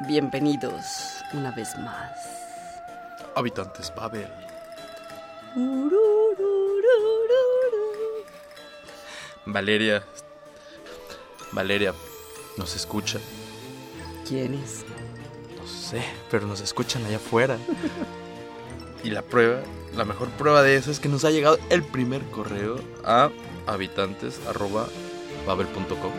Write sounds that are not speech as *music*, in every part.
Bienvenidos una vez más. Habitantes Babel. Valeria. Valeria, ¿nos escucha? ¿Quién es? No sé, pero nos escuchan allá afuera. y la prueba, la mejor prueba de eso es que nos ha llegado el primer correo a habitantes.babel.com.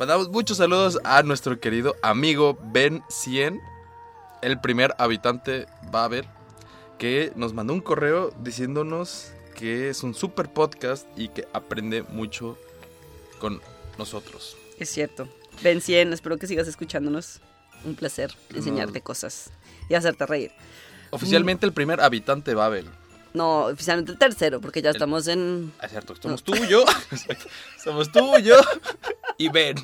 Mandamos muchos saludos a nuestro querido amigo Ben 100, el primer habitante Babel, que nos mandó un correo diciéndonos que es un super podcast y que aprende mucho con nosotros. Es cierto. Ben 100, espero que sigas escuchándonos. Un placer enseñarte cosas y hacerte reír. Oficialmente el primer habitante Babel. No, oficialmente el tercero, porque ya estamos en... Ah, Es cierto, somos tú y yo. *laughs* somos tú y yo y Ben.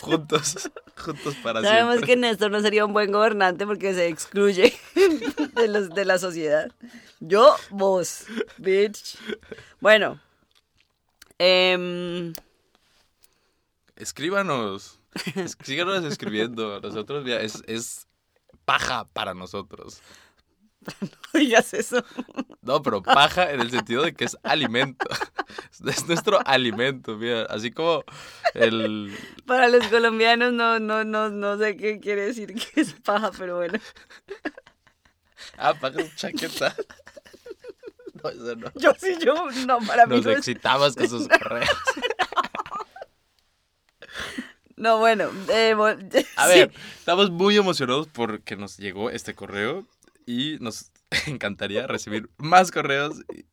juntos, juntos para Sabemos siempre. que Néstor no sería un buen gobernante porque se excluye *laughs* de, los, de la sociedad. Yo, vos, bitch. Bueno. em, Escríbanos. Es- Síganos escribiendo. Nosotros, es, es paja para nosotros. *laughs* no digas eso. No, pero paja en el sentido de que es alimento. *laughs* Es nuestro alimento, mira. Así como el. Para los colombianos no, no, no, no sé qué quiere decir que es paja, pero bueno. Ah, paja es chaqueta. *laughs* No, eso no. Yo sí, yo, no, para mí Nos no es- con sus correos. No, bueno. eh, *laughs* A sí. ver, estamos muy emocionados porque nos llegó este correo y nos *laughs* encantaría recibir más correos y,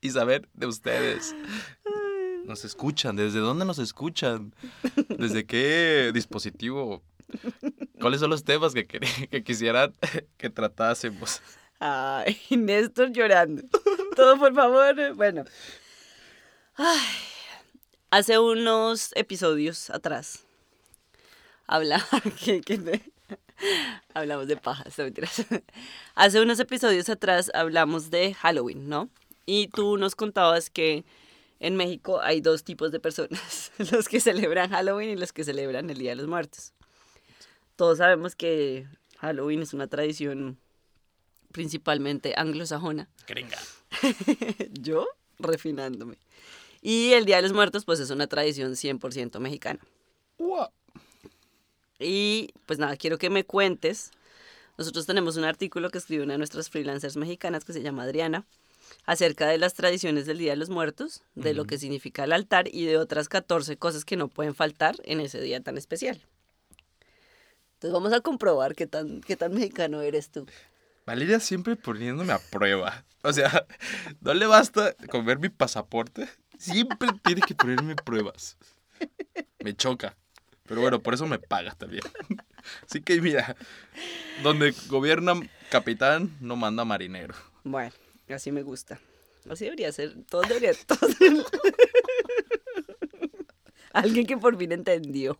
y saber de ustedes. Nos escuchan, ¿desde dónde nos escuchan? ¿Desde qué dispositivo? ¿Cuáles son los temas que, que quisieran *laughs* que tratásemos? Ay, Néstor llorando. Todo, por favor. Bueno. Ay, hace unos episodios atrás. Habla, *laughs* que, que- hablamos de pajas. *laughs* Hace unos episodios atrás hablamos de Halloween, ¿no? Y tú nos contabas que en México hay dos tipos de personas, *laughs* los que celebran Halloween y los que celebran el Día de los Muertos. Todos sabemos que Halloween es una tradición principalmente anglosajona. Gringa. Yo refinándome. Y el Día de los Muertos pues es una tradición 100% mexicana. Ua. Y pues nada, quiero que me cuentes. Nosotros tenemos un artículo que escribe una de nuestras freelancers mexicanas que se llama Adriana acerca de las tradiciones del Día de los Muertos, de lo que significa el altar y de otras 14 cosas que no pueden faltar en ese día tan especial. Entonces vamos a comprobar qué tan, qué tan mexicano eres tú. Valeria siempre poniéndome a prueba. O sea, *laughs* no le basta con ver mi pasaporte. Siempre tiene que ponerme pruebas. Me choca. Pero bueno, por eso me paga también. Así que mira, donde gobierna capitán, no manda marinero. Bueno, así me gusta. Así debería ser. Todos deberían- *laughs* Alguien que por fin entendió.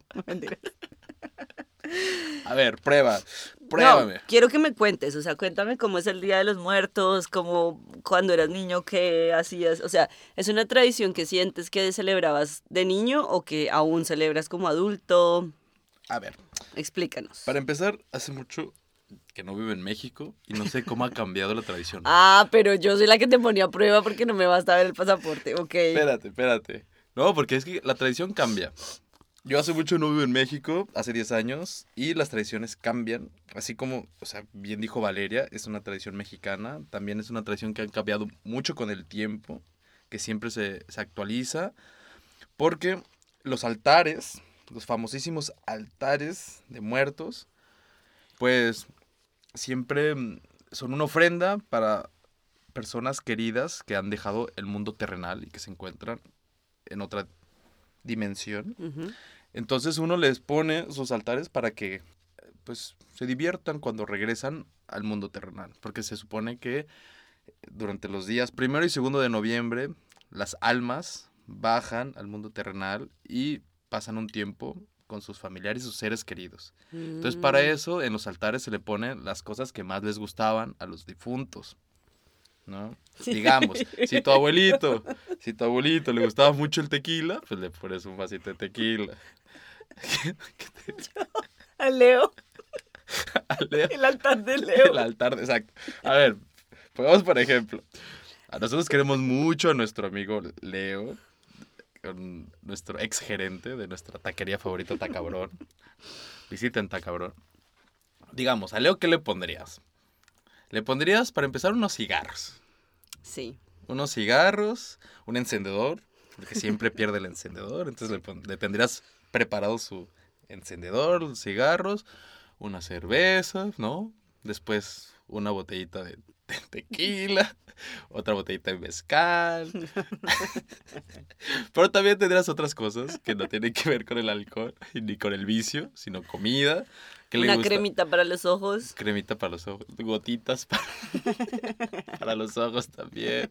A ver, prueba. Pruébame. No, quiero que me cuentes. O sea, cuéntame cómo es el Día de los Muertos, cómo cuando eras niño, qué hacías. O sea, ¿es una tradición que sientes que celebrabas de niño o que aún celebras como adulto? A ver, Explícanos. para empezar, hace mucho que no vivo en México y no sé cómo ha cambiado la tradición. *laughs* Ah, pero yo soy la que te ponía a prueba porque no me basta ver el pasaporte. Ok. Espérate, espérate. No, porque es que la tradición cambia. Yo hace mucho no vivo en México, hace 10 años, y las tradiciones cambian. Así como, o sea, bien dijo Valeria, es una tradición mexicana, también es una tradición que ha cambiado mucho con el tiempo, que siempre se, se actualiza, porque los altares, los famosísimos altares de muertos, pues siempre mm, son una ofrenda para personas queridas que han dejado el mundo terrenal y que se encuentran en otra dimensión. Entonces uno les pone sus altares para que pues se diviertan cuando regresan al mundo terrenal, porque se supone que durante los días primero y segundo de noviembre las almas bajan al mundo terrenal y pasan un tiempo con sus familiares y sus seres queridos. Entonces para Mm. eso en los altares se le ponen las cosas que más les gustaban a los difuntos. ¿No? Digamos, *laughs* si tu abuelito, si tu abuelito le gustaba mucho el tequila, pues le pones un vasito de tequila. *laughs* A Leo. *laughs* A Leo. El altar de Leo. El altar, exacto. A ver, pongamos por ejemplo. A nosotros queremos mucho a nuestro amigo Leo, nuestro ex gerente de nuestra taquería favorita, Tacabrón. Visiten Tacabrón. Digamos, a Leo, ¿qué le pondrías? Le pondrías, para empezar, unos cigarros. Sí. Unos cigarros, un encendedor, porque siempre pierde el encendedor. Entonces le, pon- le tendrías preparado su encendedor, los cigarros, una cerveza, ¿no? Después una botellita de, tequila, *laughs* otra botellita de mezcal. Pero también tendrás otras cosas que no tienen que ver con el alcohol ni con el vicio, sino comida. ¿Qué le Una gusta? cremita para los ojos. Cremita para los ojos, gotitas para, *laughs* para los ojos también.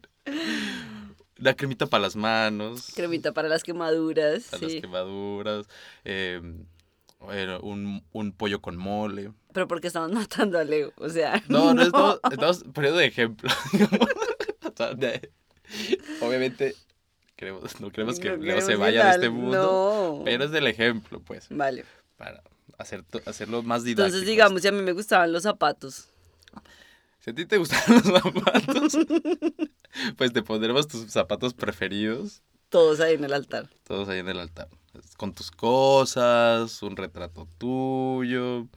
Una cremita para las manos, Cremita para las quemaduras. para sí. las quemaduras. eh, bueno, un, un pollo con mole. Pero porque estamos *laughs* matando a Leo. O sea. No, no, Estamos, estamos poniendo de ejemplo. *laughs* O sea, de- obviamente, queremos, no queremos que No Leo se vaya de este mundo, No. pero es del ejemplo, pues, Vale. para hacer, hacerlo más didáctico. Entonces, digamos, si a mí me gustaban los zapatos. Si a ti te gustan los zapatos, *laughs* pues te pondremos tus zapatos preferidos, Todos ahí en el altar. todos ahí en el altar. Con tus cosas, un retrato tuyo,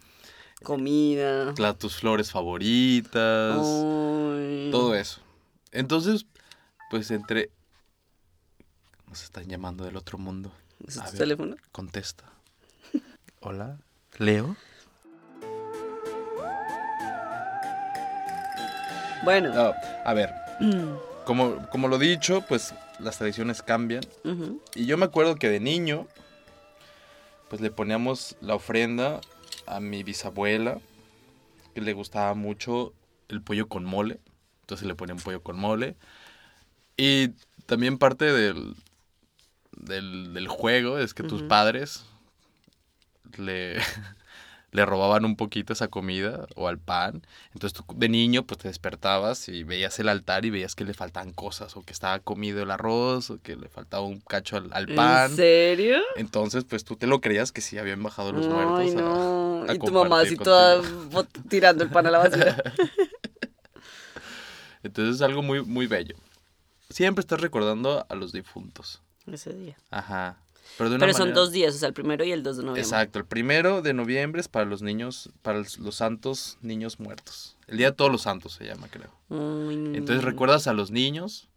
Comida. la- tus flores favoritas, Ay. todo eso. Entonces, pues entre... Nos están llamando del otro mundo. ¿Ese A es tu ver. teléfono? Contesta. *laughs* Hola, Leo. Bueno. No, a ver, como, como lo dicho, pues las tradiciones cambian. Y yo me acuerdo que de niño, pues le poníamos la ofrenda a mi bisabuela, que le gustaba mucho el pollo con mole. Entonces le ponía un pollo con mole. Y también parte del, del, del juego es que tus padres le, *laughs* le robaban un poquito esa comida o al pan. Entonces tú de niño pues te despertabas y veías el altar y veías que le faltaban cosas o que estaba comido el arroz o que le faltaba un cacho al, al pan. ¿En serio? Entonces pues tú te lo creías que sí habían bajado los muertos. A- a y tu mamá así toda tirando el pan a la basura. *laughs* Entonces es algo muy, muy bello. Siempre estás recordando a los difuntos. Ese día. Ajá. Pero, de una Pero son dos días, o sea, el primero y el 2 de noviembre. Exacto, el primero de noviembre es para los niños, para los santos niños muertos. El Día de Todos los Santos se llama, creo. Entonces recuerdas a los niños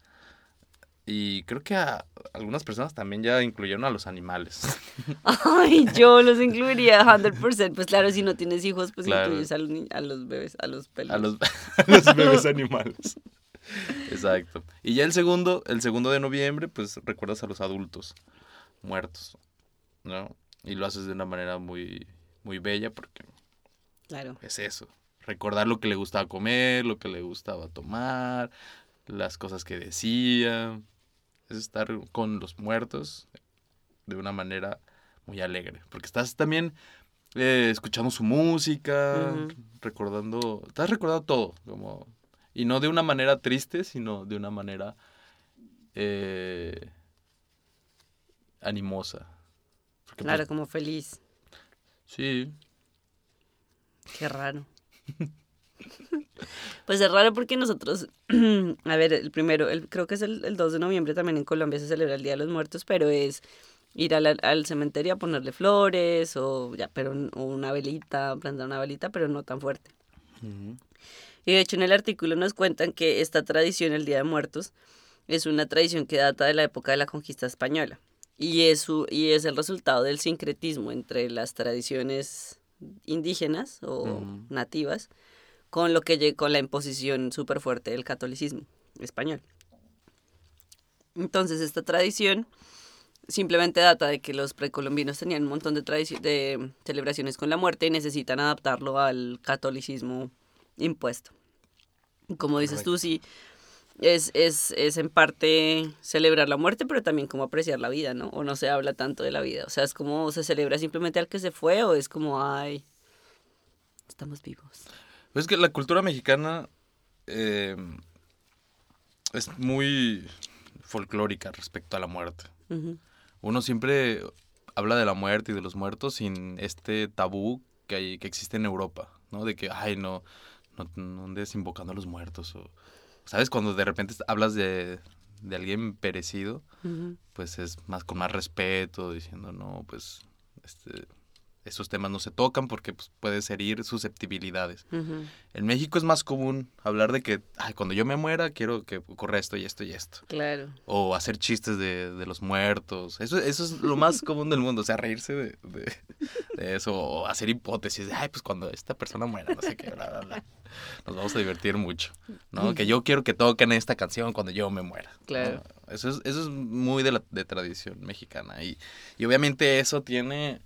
y creo que a algunas personas también ya incluyeron a los animales. *laughs* Ay, yo los incluiría 100%. Pues claro, si no tienes hijos, pues Claro. incluyes a los, a los bebés, a los pelos. a los, *laughs* a los bebés *laughs* animales. Exacto. Y ya el segundo, el segundo de noviembre, pues recuerdas a los adultos muertos, ¿no? Y lo haces de una manera muy, muy bella porque Claro. es eso. Recordar lo que le gustaba comer, lo que le gustaba tomar, las cosas que decía. Es estar con los muertos de una manera muy alegre. Porque estás también eh, escuchando su música, recordando. Estás recordando todo. Como, y no de una manera triste, sino de una manera eh, animosa. Porque, pues, Claro, como feliz. sí, Qué raro. *laughs* Pues es raro porque nosotros, *clears throat* a ver, el primero, el, creo que es el, el 2 de noviembre también en Colombia se celebra el Día de los Muertos, pero es ir al, al cementerio a ponerle flores o ya, pero o una velita, plantar una velita, pero no tan fuerte. Y de hecho en el artículo nos cuentan que esta tradición, el Día de Muertos, es una tradición que data de la época de la conquista española. Y es, y es el resultado del sincretismo entre las tradiciones indígenas o nativas con lo que con la imposición súper fuerte del catolicismo español. Entonces esta tradición simplemente data de que los precolombinos tenían un montón de, de celebraciones con la muerte y necesitan adaptarlo al catolicismo impuesto. Como dices tú, sí, es, es, es en parte celebrar la muerte, pero también como apreciar la vida, ¿no? O no se habla tanto de la vida. O sea, es como se celebra simplemente al que se fue o es como, ay, estamos vivos. Pues es que la cultura mexicana eh, es muy folclórica respecto a la muerte. Uno siempre habla de la muerte y de los muertos sin este tabú que, hay, que existe en Europa, ¿no? De que, ay, no, no, no andes invocando a los muertos. O, ¿Sabes? Cuando de repente hablas de, de alguien perecido, pues es más con más respeto, diciendo, no, pues, este, esos temas no se tocan porque pues, puedes herir susceptibilidades. En México es más común hablar de que, ay, cuando yo me muera quiero que ocurra esto y esto y esto. Claro. O hacer chistes de, de los muertos. Eso, eso es lo más común del mundo. O sea, reírse de, de- de eso. O hacer hipótesis. de, Ay, pues cuando esta persona muera, no sé qué, bla, bla, bla. Nos vamos a divertir mucho. ¿No? Que yo quiero que toquen esta canción cuando yo me muera. ¿no? Claro. Eso es, eso es muy de la de tradición mexicana. Y, y obviamente eso tiene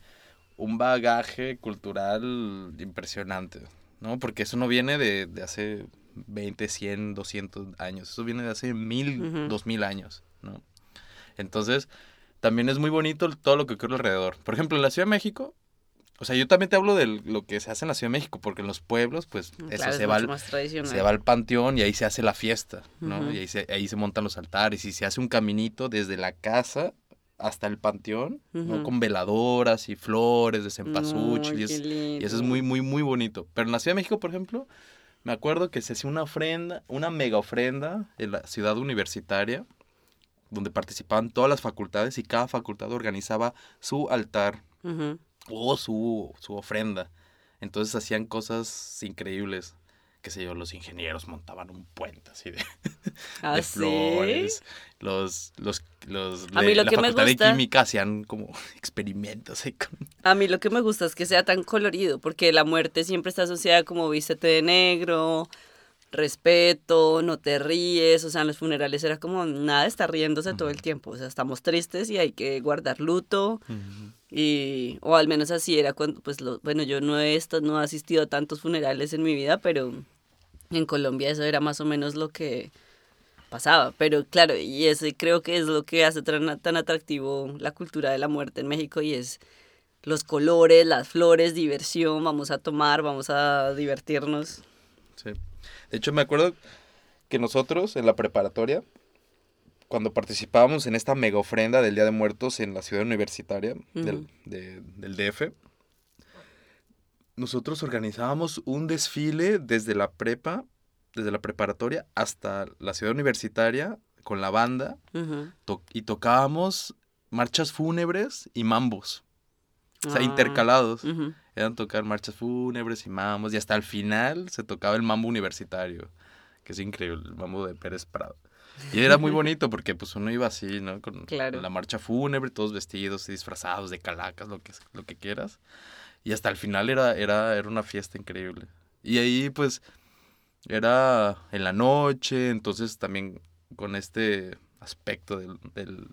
un bagaje cultural impresionante. ¿no? Porque eso no viene de, de hace 20, 100, 200 años. Eso viene de hace mil, dos mil años, ¿no? Entonces, también es muy bonito todo lo que ocurre alrededor. Por ejemplo, en la Ciudad de México, o sea, yo también te hablo de lo que se hace en la Ciudad de México, porque en los pueblos, pues, eso es se va, al, se va al panteón y ahí se hace la fiesta, ¿no? Y ahí se, ahí se montan los altares y se hace un caminito desde la casa hasta el panteón, ¿no? Con veladoras y flores de cempasúchil. Y, eso es muy, muy, muy bonito. Pero en la Ciudad de México, por ejemplo, me acuerdo que se hacía una ofrenda, una mega ofrenda en la ciudad universitaria, donde participaban todas las facultades y cada facultad organizaba su altar o su, su ofrenda. Entonces hacían cosas increíbles. Qué sé yo, los ingenieros montaban un puente así de, *laughs* ¿Ah, de sí? flores. Los, los, los, A mí lo la que me facultad gusta- de química hacían como *laughs* experimentos ahí con A mí lo que me gusta es que sea tan colorido, porque la muerte siempre está asociada como vístete de negro, respeto, no te ríes, o sea, en los funerales era como nada, está riéndose todo el tiempo, o sea, estamos tristes y hay que guardar luto, y, o al menos así era cuando, pues, lo, bueno, yo no he, no he asistido a tantos funerales en mi vida, pero en Colombia eso era más o menos lo que pasaba, pero claro, y ese creo que es lo que hace tan, tan atractivo la cultura de la muerte en México y es los colores, las flores, diversión, vamos a tomar, vamos a divertirnos. Sí. De hecho, me acuerdo que nosotros en la preparatoria, cuando participábamos en esta mega ofrenda del Día de Muertos en la ciudad universitaria del, de- del DF, nosotros organizábamos un desfile desde la prepa, desde la preparatoria hasta la ciudad universitaria con la banda to- y tocábamos marchas fúnebres y mambos, o sea, Ah, intercalados. Eran tocar marchas fúnebres y mambos. Y hasta el final se tocaba el mambo universitario. Que es increíble, el mambo de Pérez Prado. Y era muy *laughs* bonito porque pues uno iba así, ¿no? Con Claro. la marcha fúnebre, todos vestidos y disfrazados de calacas, lo que, lo que quieras. Y hasta el final era, era, era una fiesta increíble. Y ahí pues era en la noche, entonces también con este aspecto del, del-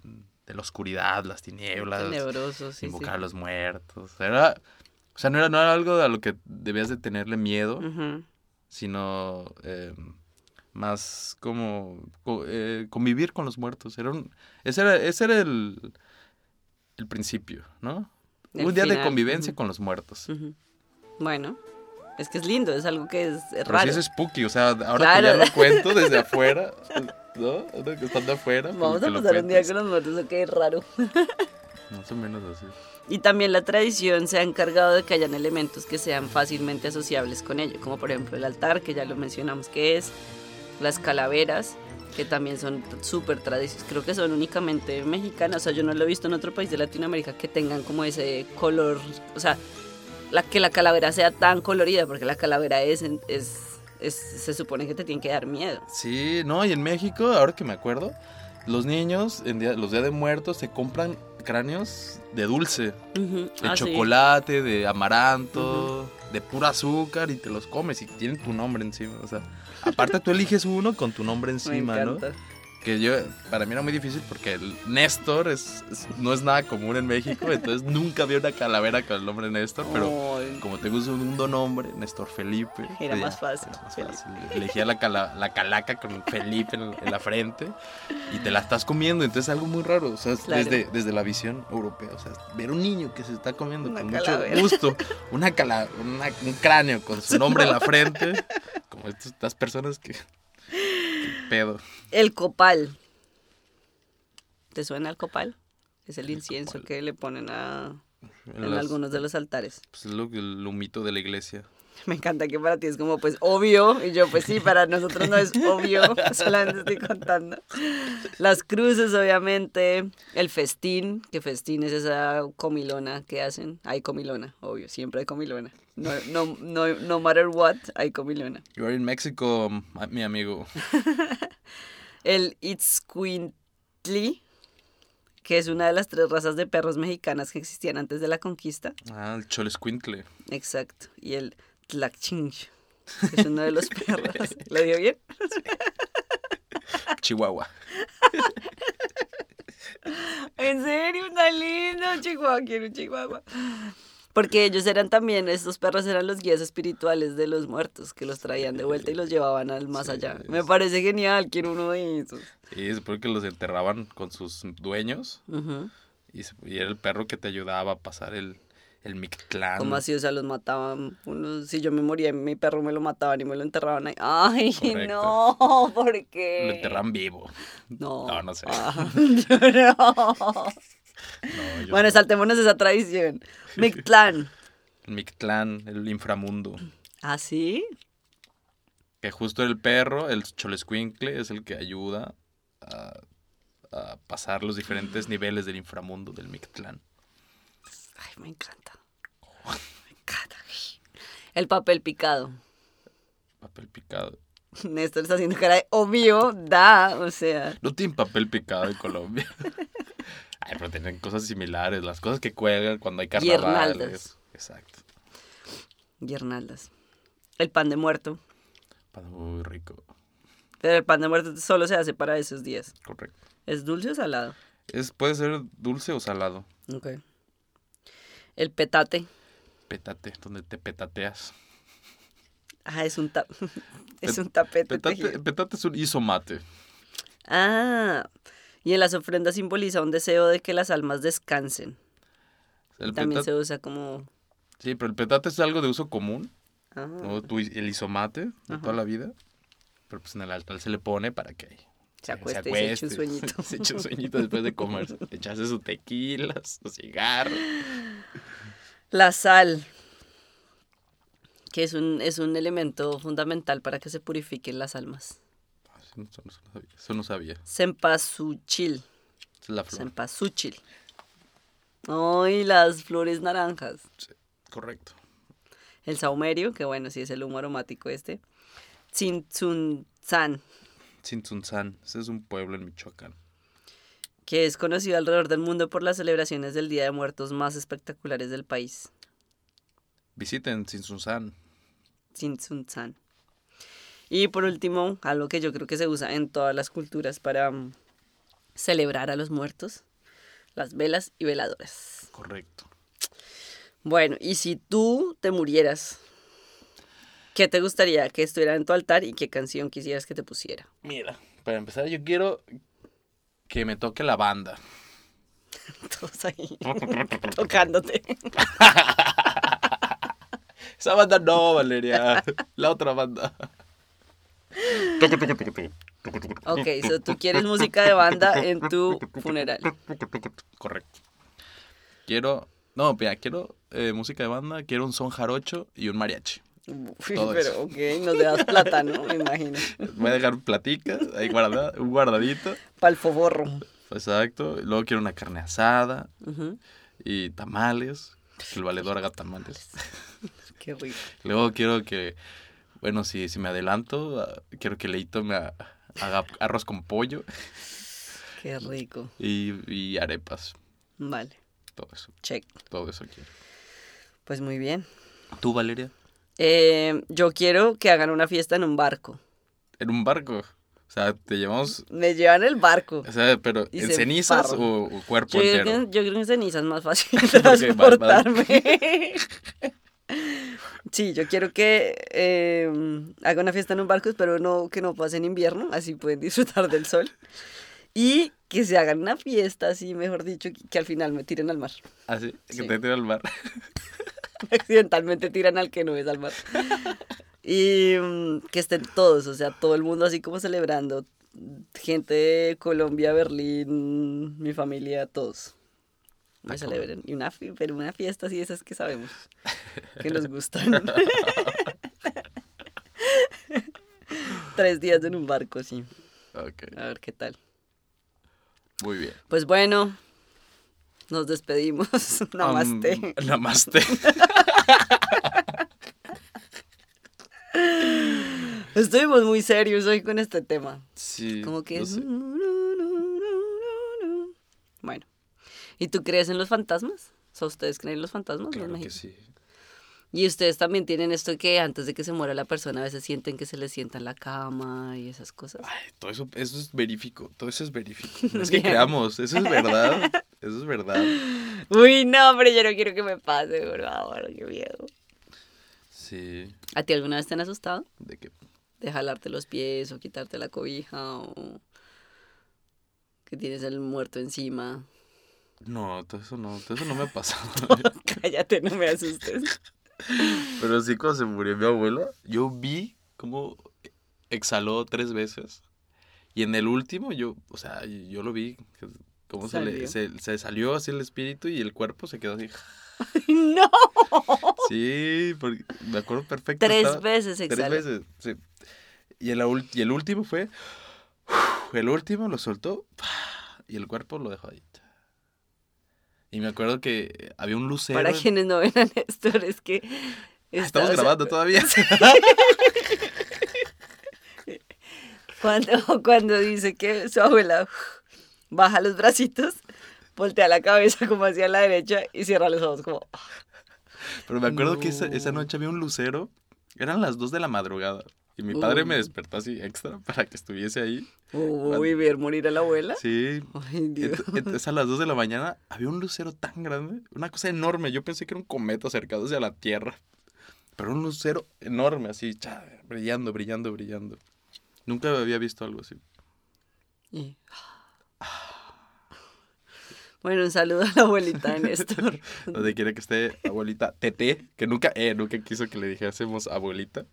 de la oscuridad, las tinieblas sí, sí. invocar a los muertos. Era, o sea, no era, no era algo a lo que debías de tenerle miedo, sino eh, más como co- eh, convivir con los muertos. Era un, ese era, ese era el, el principio, ¿no? El un día de convivencia con los muertos. Bueno, es que es lindo, es algo que es, raro. sí es spooky, o sea, ahora Claro. que ya lo cuento *laughs* desde afuera, ¿no? Ahora que afuera. Vamos a pasar un día con los muertos, ok, es raro. *laughs* Más o menos así. Y también la tradición se ha encargado de que hayan elementos que sean fácilmente asociables con ello, como por ejemplo el altar, que ya lo mencionamos que es, las calaveras, que también son súper tradicionales, creo que son únicamente mexicanas, o sea, yo no lo he visto en otro país de Latinoamérica que tengan como ese color, o sea, la, que la calavera sea tan colorida, porque la calavera es, es, se supone que te tiene que dar miedo. Sí, no, y en México, ahora que me acuerdo, los niños en los días de muertos se compran cráneos de dulce, de ah, sí. chocolate, de amaranto, de puro azúcar y te los comes y tienen tu nombre encima, o sea, aparte tú eliges uno con tu nombre Me encima, ¿no? Que yo, para mí era muy difícil porque el Néstor es, es- no es nada común en México, entonces nunca vi una calavera con el nombre Néstor, pero Ay, como tengo un segundo nombre, Néstor Felipe. Era más fácil, era más Felipe. fácil. Elegía la, cala- la calaca con Felipe en, en la frente y te la estás comiendo. Entonces es algo muy raro. O sea, Claro. desde, desde la visión europea. O sea, ver un niño que se está comiendo Una con calavera. mucho gusto una cala una- un cráneo con su *laughs* nombre en la frente. Como estas personas que, pedo. El copal. ¿Te suena el copal? Es el incienso copal. que le ponen a, en Las- algunos de los altares. Pues es lo, el humito de la iglesia. *laughs* Me encanta que para ti es como pues obvio y yo pues sí, para nosotros no es obvio, *laughs* solamente estoy contando. Las cruces obviamente, el festín, que festín es esa comilona que hacen, hay comilona, obvio, siempre hay comilona. No, no, no, no matter what, hay comilona. You are in Mexico, mi amigo. *laughs* El Itzcuintli, que es una de las tres razas de perros mexicanas que existían antes de la conquista. Ah, el cholescuintle. Exacto. Y el Tlachinch, que es uno de los perros. ¿Lo dio bien? Chihuahua. En serio, está lindo, Chihuahua, quiero un Chihuahua. Porque ellos eran también, estos perros eran los guías espirituales de los muertos, que los traían de vuelta y los llevaban al más Sí, allá. Me parece genial, quiero uno de esos. Sí, es porque los enterraban con sus dueños y era el perro que te ayudaba a pasar el, el Mictlán. ¿Cómo así? O sea, los mataban. Unos, si yo me moría, mi perro me lo mataban y me lo enterraban ahí. Ay, Correcto. no, ¿por qué? Lo enterran vivo. No. No, no sé. Ah, *laughs* yo no. No, yo Bueno, no. saltémonos esa tradición. Mictlán. El Mictlán, el inframundo. ¿Ah, sí? Que justo el perro, el cholescuincle, es el que ayuda a, a pasar los diferentes niveles del inframundo del Mictlán. Ay, me encanta. Me encanta. El papel picado. Papel picado. Néstor está haciendo cara de obvio, da, o sea. No tienen papel picado en Colombia. *laughs* Ay, pero tienen cosas similares. Las cosas que cuelgan cuando hay carnavales. Exacto. Guirnaldas. El pan de muerto. Pan Muy rico. Pero el pan de muerto solo se hace para esos días. Correcto. ¿Es dulce o salado? Es, puede ser dulce o salado. Ok. El petate. Pétate, donde te petateas. Ah, es un, ta- *laughs* es un tapete Petate, tejido. petate es un isomate. Ah, y en las ofrendas simboliza un deseo de que las almas descansen. El También petate- se usa como... Sí, pero el petate es algo de uso común. Ah, ¿no? El isomate de toda la vida. Pero pues en el altar se le pone para que Se acueste y se eche un sueñito. *laughs* se eche un sueñito después de comer. *laughs* Echarse su tequila, su cigarro. La sal, que es un, es un elemento fundamental para que se purifiquen las almas. Eso no, eso no sabía. Eso no sabía. Cempasúchil. Es la flor. Cempasúchil. Ay, las flores naranjas. Correcto. El saumerio, que bueno, sí es el humo aromático este. Tzintzuntzan, Tzintzuntzan. Ese es un pueblo en Michoacán. que es conocido alrededor del mundo por las celebraciones del Día de Muertos más espectaculares del país. Visiten Tzintzuntzan. Tzintzuntzan. Y por último, algo que yo creo que se usa en todas las culturas para mm, celebrar a los muertos, las velas y veladoras. Correcto. Bueno, y si tú te murieras, ¿qué te gustaría que estuviera en tu altar y qué canción quisieras que te pusiera? Mira, para empezar, yo quiero que me toque la banda. *laughs* Todos ahí *laughs* tocándote. *laughs* Esa banda no, Valeria. La otra banda. Ok, so tú quieres música de banda en tu funeral. Correcto. Quiero. No, mira, quiero eh, música de banda, quiero un son jarocho y un mariachi. Uy, Todo pero eso. ok, nos das plata, ¿no? Me imagino. Voy a dejar platicas, ahí guarda, un guardadito. Palfoborro. Exacto. y Luego quiero una carne asada y tamales. Que el valedor haga tamales. *laughs* Qué rico. Luego quiero que, bueno, si, si me adelanto, ah, quiero que Leito me ha- haga arroz con pollo Qué rico. y, y arepas. Vale, Todo eso, check. todo eso quiero. Pues muy bien. ¿Tú, Valeria? Eh, yo quiero que hagan una fiesta en un barco. En un barco. O sea, te llevamos, Me llevan el barco. o sea, pero ¿en se cenizas o, o cuerpo Yo creo, entero? que, yo creo que en ceniza es más fácil *laughs* *laughs* transportarme. *laughs* Sí, yo quiero que eh, haga una fiesta en un barco, pero no que no pase en invierno, así pueden disfrutar del sol. Y que se hagan una fiesta, así mejor dicho, que, que al final me tiren al mar. Así, que Sí. te tire al mar. *laughs* Accidentalmente tiran al que no es al mar. Y mm, que estén todos, o sea, todo el mundo así como celebrando gente de Colombia, Berlín, mi familia, todos. Me Ah, celebren. Y una, pero una fiesta así, esas que sabemos que nos *laughs* gustan. *laughs* Tres días en un barco, sí. Ok, A ver qué tal. muy bien. Pues bueno, nos despedimos. *laughs* Namaste. Um, namaste. *laughs* Estuvimos muy serios hoy con este tema. Sí. Como que no es... sé. Bueno. ¿Y tú crees en los fantasmas? O sea, ¿ustedes creen en los fantasmas? Claro que sí. Y ustedes también tienen esto que antes de que se muera la persona a veces sienten que se les sienta en la cama y esas cosas. Ay, todo eso, eso es verífico, todo eso es verífico. *laughs* No es que creamos, eso es verdad, eso es verdad. Uy, no, pero yo no quiero que me pase, por favor, qué miedo. Sí, ¿A ti alguna vez te han asustado? de que De jalarte los pies o quitarte la cobija o que tienes el muerto encima. no, todo eso no, todo eso no me ha pasado. *laughs* Cállate, no me asustes. Pero sí cuando se murió mi abuela, yo vi cómo exhaló tres veces. Y en el último yo, o sea, yo lo vi cómo se, le, se, se salió así el espíritu y el cuerpo se quedó así. *laughs* ¡No! Sí, porque me acuerdo perfecto. Tres estaba- veces Tres exhala. veces, sí. Y el, ul- y el último fue. El último lo soltó y el cuerpo lo dejó ahí. Y me acuerdo que había un lucero. Para en- quienes no ven a *laughs* Néstor, es que... Ah, está- Estamos o sea, grabando todavía. *laughs* Cuando, cuando dice que su abuela baja los bracitos, voltea la cabeza como hacia la derecha y cierra los ojos como... Pero me acuerdo que esa, esa No. noche había un lucero. Eran las 2 de la madrugada. Y mi padre me despertó así extra *laughs* para que estuviese ahí. Uy, ver morir a la abuela. Sí. Ay, Dios. Ent- Entonces a las 2 de la mañana había un lucero tan grande, una cosa enorme. Yo pensé que era un cometa acercado hacia la Tierra. Pero un lucero enorme, así, brillando, brillando, brillando. Nunca había visto algo así. Y- Bueno, un saludo a la abuelita de *laughs* Néstor. Donde quiera que esté abuelita Tete, que nunca, eh, nunca quiso que le dijésemos abuelita.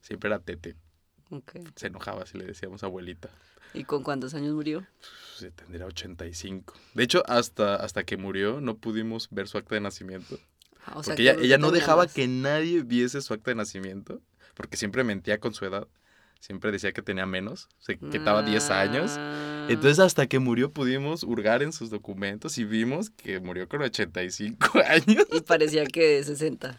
Siempre era Tete. Se enojaba si le decíamos abuelita. ¿Y con cuántos años murió? Se tendría 85. De hecho, hasta, hasta que murió no pudimos ver su acta de nacimiento. Ah, o sea, Porque que ella, ella no dejaba más. que nadie viese su acta de nacimiento. Porque siempre mentía con su edad. Siempre decía que tenía menos. Sea, que estaba 10 años. Entonces hasta que murió pudimos hurgar en sus documentos y vimos que murió con 85 *laughs* años. Y parecía que de 60.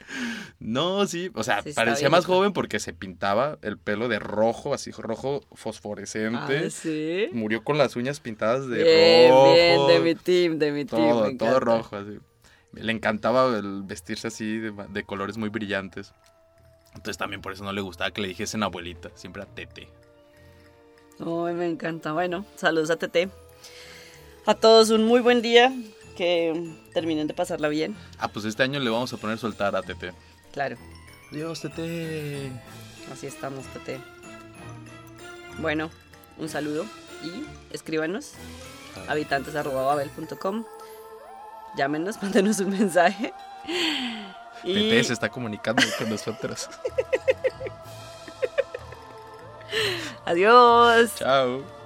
No, sí, o sea, Sí, parecía más joven porque se pintaba el pelo de rojo, así rojo fosforescente. Ah, sí. Murió con las uñas pintadas de Bien, rojo. bien, de mi team, de mi team. todo, rojo, así. Le encantaba el vestirse así de, de colores muy brillantes. Entonces también por eso no le gustaba que le dijesen abuelita, siempre a Tete. Ay, me encanta. Bueno, saludos a Tete. A todos un muy buen día. Que terminen de pasarla bien. Ah, pues este año le vamos a poner soltar a Tete. Claro, Dios, Tete. así estamos, Tete. Bueno, un saludo y escríbanos habitantes.babel.com. Llámenos, *laughs* mándenos un mensaje. Y Tete se está comunicando con nosotros. *laughs* adiós. Chao.